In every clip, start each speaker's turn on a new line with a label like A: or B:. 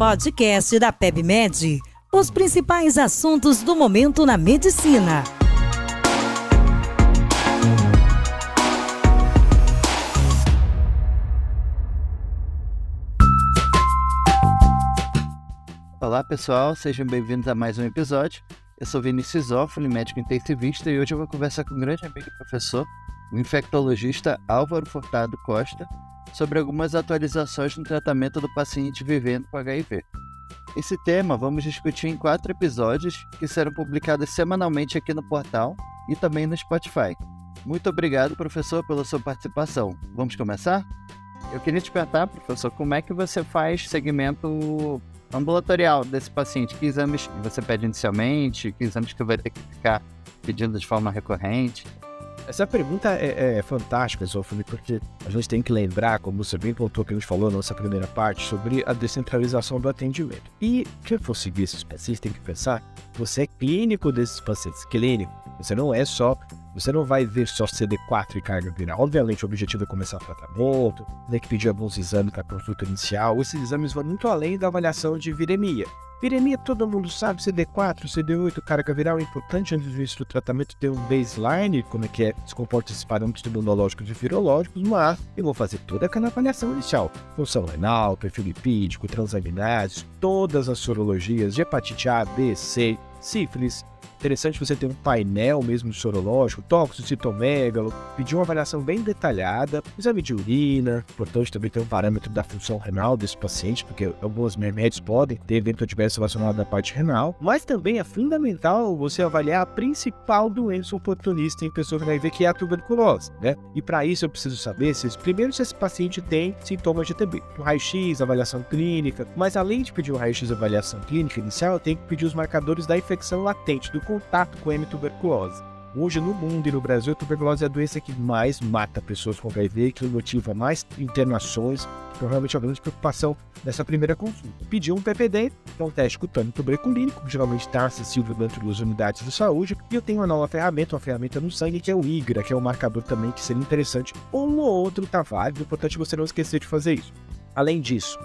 A: podcast da PebMed. Os principais assuntos do momento na medicina.
B: Olá pessoal, sejam bem-vindos a mais um episódio. Eu sou Vinícius Zófoli, médico intensivista, e hoje eu vou conversar com um grande amigo e professor, o infectologista Álvaro Furtado Costa, sobre algumas atualizações no tratamento do paciente vivendo com HIV. Esse tema vamos discutir em quatro episódios que serão publicados semanalmente aqui no portal e também no Spotify. Muito obrigado, professor, pela sua participação. Vamos começar? Eu queria te perguntar, professor, como é que você faz segmento ambulatorial desse paciente? Que exames você pede inicialmente? Que exames que vai ter que ficar pedindo de forma recorrente?
C: Essa pergunta é, é fantástica, Zofani, porque a gente tem que lembrar, como você bem pontuou que a gente falou na nossa primeira parte, sobre a descentralização do atendimento. E quem for seguir esses pacientes tem que pensar, você é clínico desses pacientes, clínico. Você não é só, você não vai ver só CD4 e carga viral. Obviamente o objetivo é começar o tratamento, tem que pedir alguns exames para consulta inicial. Esses exames vão muito além da avaliação de viremia. Viremia todo mundo sabe, CD4, CD8, carga viral é importante antes disso do tratamento ter um baseline, como é que é, se comporta esses parâmetros imunológicos e virológicos, mas eu vou fazer toda aquela avaliação inicial. Função renal, perfil lipídico, transaminases, todas as sorologias de hepatite A, B, C, sífilis, Interessante você ter um painel mesmo sorológico, tóxico, citomegalo, pedir uma avaliação bem detalhada, exame de urina, importante também ter um parâmetro da função renal desse paciente, porque alguns remédios podem ter evento adverso relacionado à parte renal, mas também é fundamental você avaliar a principal doença oportunista em pessoas com HIV, que é a tuberculose, né? E para isso eu preciso saber se, primeiro, se esse paciente tem sintomas de TB. O raio-x, avaliação clínica, mas além de pedir o raio-x avaliação clínica inicial, eu tenho que pedir os marcadores da infecção latente, do contato com a M-tuberculose. Hoje, no mundo e no Brasil, a tuberculose é a doença que mais mata pessoas com HIV, que motiva mais internações, então realmente é grande preocupação nessa primeira consulta. Pediu um PPD, que é um teste cutâneo tuberculínico, que geralmente está acessível dentro das unidades de saúde, e eu tenho uma nova ferramenta, uma ferramenta no sangue, que é o IGRA, que é um marcador também que seria interessante. Um ou outro está válido, importante você não esquecer de fazer isso. Além disso,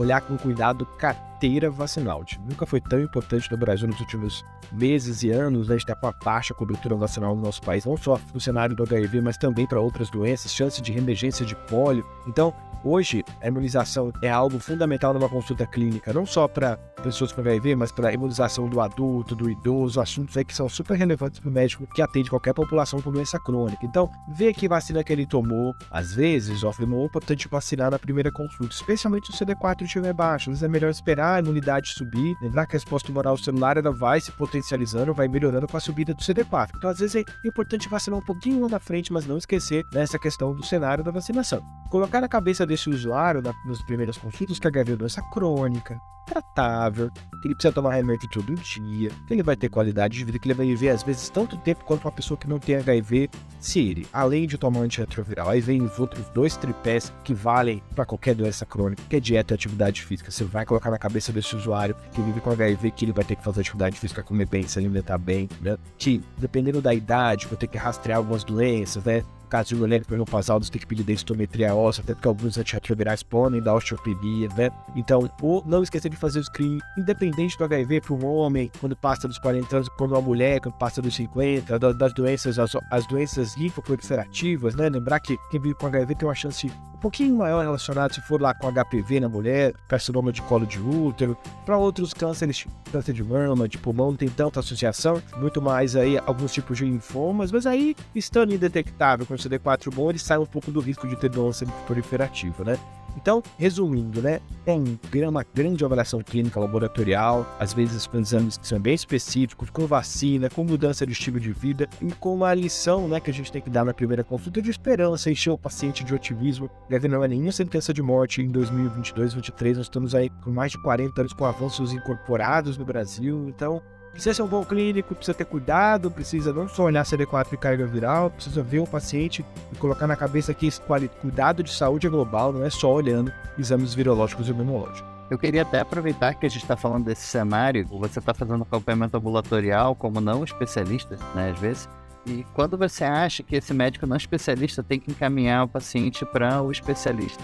C: olhar com cuidado carteira vacinal. Nunca foi tão importante no Brasil nos últimos meses e anos, né? a gente está com a baixa cobertura vacinal no nosso país, não só no cenário do HIV, mas também para outras doenças, chance de reemergência de pólio. Então, Hoje, a imunização é algo fundamental numa consulta clínica, não só para pessoas com HIV, mas para a imunização do adulto, do idoso, assuntos aí que são super relevantes para o médico que atende qualquer população com doença crônica. Então, ver que vacina que ele tomou, às vezes, é importante vacinar na primeira consulta, especialmente se o CD4 estiver baixo. Às vezes é melhor esperar a imunidade subir, lembrar que a resposta tumoral celular ela vai se potencializando, vai melhorando com a subida do CD4. Então, às vezes é importante vacinar um pouquinho lá na frente, mas não esquecer dessa questão do cenário da vacinação. Colocar na cabeça desse usuário, na, nas primeiras consultas, que a HIV doença crônica, tratável, que ele precisa tomar remédio todo dia, que ele vai ter qualidade de vida, que ele vai viver às vezes tanto tempo quanto uma pessoa que não tem HIV, se ele, além de tomar um antirretroviral, aí vem os outros dois tripés que valem para qualquer doença crônica, que é dieta e atividade física. Você vai colocar na cabeça desse usuário que vive com HIV que ele vai ter que fazer atividade física, comer bem, se alimentar bem, né? Que dependendo da idade, vai ter que rastrear algumas doenças, né? Caso de mulher menopausal, você tem que pedir densitometria óssea, até porque alguns antirretrovirais podem dar osteopenia, né? Então, ou não esquecer de fazer o screening, independente do HIV para um homem, quando passa dos 40 anos, quando uma mulher, quando passa dos 50, das doenças, as, as doenças linfoproliferativas, né? Lembrar que quem vive com HIV tem uma chance um pouquinho maior relacionado se for lá com HPV na mulher, carcinoma de colo de útero, para outros cânceres, câncer de mama, de pulmão, não tem tanta associação, muito mais aí alguns tipos de linfomas, mas aí, estando indetectável com CD4 bom, ele sai um pouco do risco de ter doença proliferativa, né? Então, resumindo, né, tem uma grande avaliação clínica laboratorial, às vezes com exames que são bem específicos, com vacina, com mudança de estilo de vida e com uma lição, né, que a gente tem que dar na primeira consulta de esperança, encher o paciente de otimismo. Deve não é nenhuma sentença de morte em 2022, 2023, nós estamos aí com mais de 40 anos com avanços incorporados no Brasil, então Precisa ser um bom clínico, precisa ter cuidado, precisa não só olhar CD4 e carga viral, precisa ver o paciente e colocar na cabeça que esse cuidado de saúde é global, não é só olhando exames virológicos e imunológicos.
B: Eu queria até aproveitar que a gente está falando desse cenário, você está fazendo acompanhamento ambulatorial como não especialista, né, às vezes, e quando você acha que esse médico não especialista tem que encaminhar o paciente para o especialista?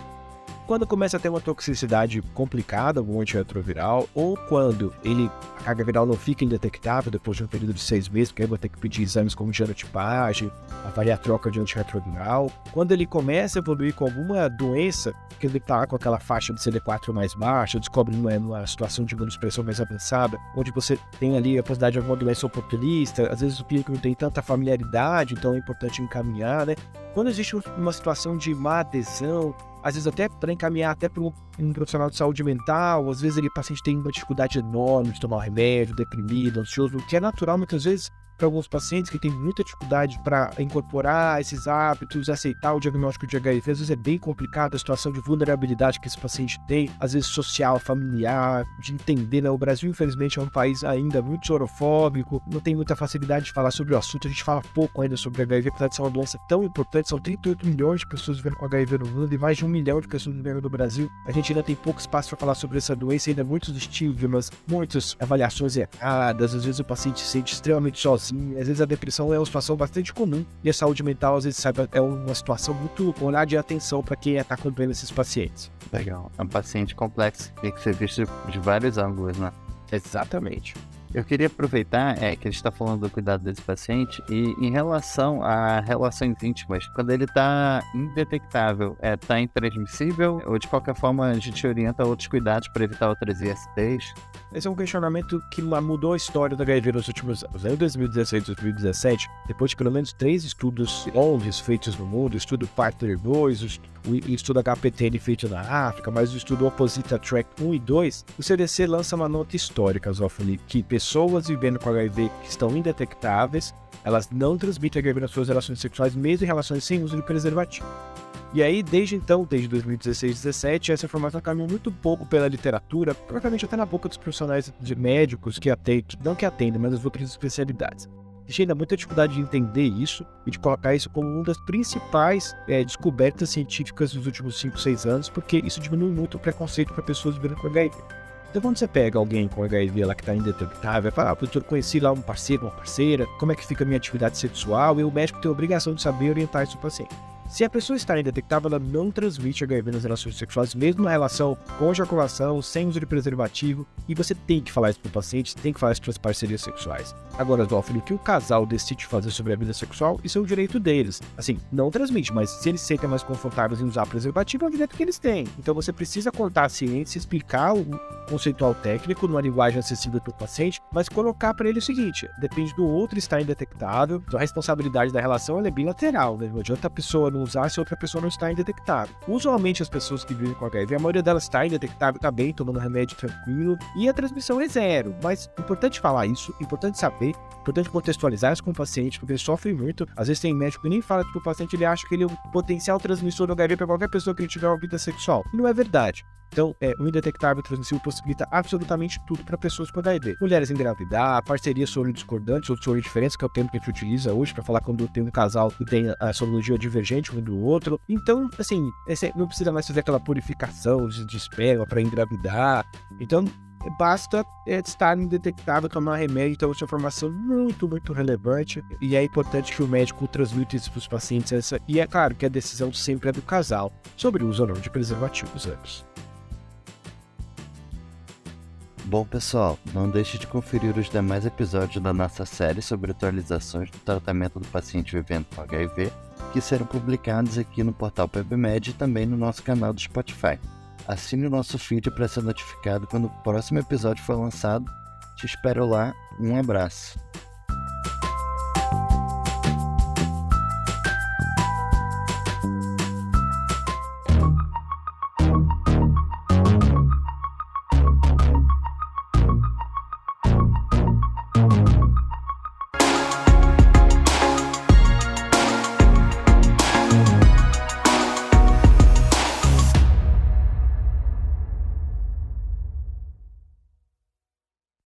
C: Quando começa a ter uma toxicidade complicada, um antirretroviral, ou quando ele, a carga viral não fica indetectável depois de um período de seis meses, porque aí vai ter que pedir exames como genotipagem, avaliar a troca de antirretroviral. Quando ele começa a evoluir com alguma doença, que ele está com aquela faixa de CD4 mais baixa, descobre uma, uma situação de imunossupressão mais avançada, onde você tem ali a possibilidade de alguma doença oportunista, às vezes o público não tem tanta familiaridade, então é importante encaminhar, né? Quando existe uma situação de má adesão, às vezes até para encaminhar até para um, um, profissional de saúde mental, às vezes ele, o paciente tem uma dificuldade enorme de tomar remédio, deprimido, ansioso, que é natural muitas vezes para alguns pacientes que têm muita dificuldade para incorporar esses hábitos, aceitar o diagnóstico de HIV. Às vezes é bem complicado a situação de vulnerabilidade que esse paciente tem, às vezes social, familiar, de entender. Né? O Brasil, infelizmente, é um país ainda muito sorofóbico, não tem muita facilidade de falar sobre o assunto, a gente fala pouco ainda sobre HIV, apesar de ser uma doença tão importante. São 38 milhões de pessoas vivendo com HIV no mundo e mais de um milhão de pessoas vivendo no Brasil. A gente ainda tem pouco espaço para falar sobre essa doença, ainda muitos estigmas, muitas avaliações erradas, às vezes o paciente se sente extremamente sozinho assim, às vezes a depressão é uma situação bastante comum e a saúde mental, às vezes, sabe, é uma situação muito olhar de atenção para quem está acompanhando esses pacientes.
B: Legal. É um paciente complexo, tem que ser visto de vários ângulos, né?
C: Exatamente.
B: Eu queria aproveitar é, que a gente está falando do cuidado desse paciente e em relação a relações íntimas, quando ele está indetectável, está é, tá intransmissível ou de qualquer forma a gente orienta outros cuidados para evitar outras ISTs?
C: Esse é um questionamento que mudou a história da HIV nos últimos anos. Em 2016 e 2017, depois de pelo menos três estudos longos feitos no mundo, o estudo Partner 2, o estudo HPTN feito na África, mas o estudo Opposita Track 1 e 2, o CDC lança uma nota histórica, Zófoli, que pessoas vivendo com HIV que estão indetectáveis, elas não transmitem HIV nas suas relações sexuais, mesmo em relações sem uso de preservativo. E aí, desde então, desde 2016 2017, essa informação caminhou muito pouco pela literatura, provavelmente até na boca dos profissionais de médicos que atendem, não que atendem, mas as outras especialidades. Existe ainda muita dificuldade de entender isso e de colocar isso como uma das principais é, descobertas científicas dos últimos 5, 6 anos, porque isso diminui muito o preconceito para pessoas vivendo com HIV. Então, quando você pega alguém com HIV lá que está indetectável, fala, ah, eu conheci lá um parceiro, uma parceira, como é que fica a minha atividade sexual, e o médico tem a obrigação de saber orientar o paciente. Se a pessoa está indetectável, ela não transmite HIV nas relações sexuais, mesmo na relação com ejaculação, sem uso de preservativo, e você tem que falar isso para o paciente, tem que falar isso para as parcerias sexuais. Agora, Zófilo, o que o casal decide fazer sobre a vida sexual, isso é o direito deles. Assim, não transmite, mas se eles se sentem mais confortáveis em usar preservativo, é o direito que eles têm. Então você precisa contar a ciência, explicar o conceitual técnico numa linguagem acessível para o paciente, mas colocar para ele o seguinte: depende do outro estar indetectável, então a responsabilidade da relação é bilateral, né? Não adianta a pessoa não usar se outra pessoa não está indetectável. Usualmente as pessoas que vivem com HIV, a maioria delas está indetectável, está bem, tomando remédio tranquilo, e a transmissão é zero. Mas importante falar isso, importante saber, importante contextualizar isso com o paciente, porque sofre muito. Às vezes tem médico que nem fala para o paciente, ele acha que ele é um potencial transmissor do HIV para qualquer pessoa que ele tiver uma vida sexual. Não é verdade. Então, é, o indetectável transmissível possibilita absolutamente tudo para pessoas com HIV. Mulheres engravidar, parcerias soro discordantes ou soro diferentes, que é o termo que a gente utiliza hoje para falar quando tem um casal que tem a sorologia divergente um do outro. Então, assim, esse, não precisa mais fazer aquela purificação de, esperma para engravidar. Então, basta é, estar indetectável, tomar remédio. Então, essa é uma informação muito, muito relevante. E é importante que o médico transmita isso para os pacientes. E é claro que a decisão sempre é do casal sobre o uso ou não de preservativos antes.
B: Bom, pessoal, não deixe de conferir os demais episódios da nossa série sobre atualizações do tratamento do paciente vivendo com HIV, que serão publicados aqui no portal PebMed e também no nosso canal do Spotify. Assine o nosso feed para ser notificado quando o próximo episódio for lançado. Te espero lá. Um abraço.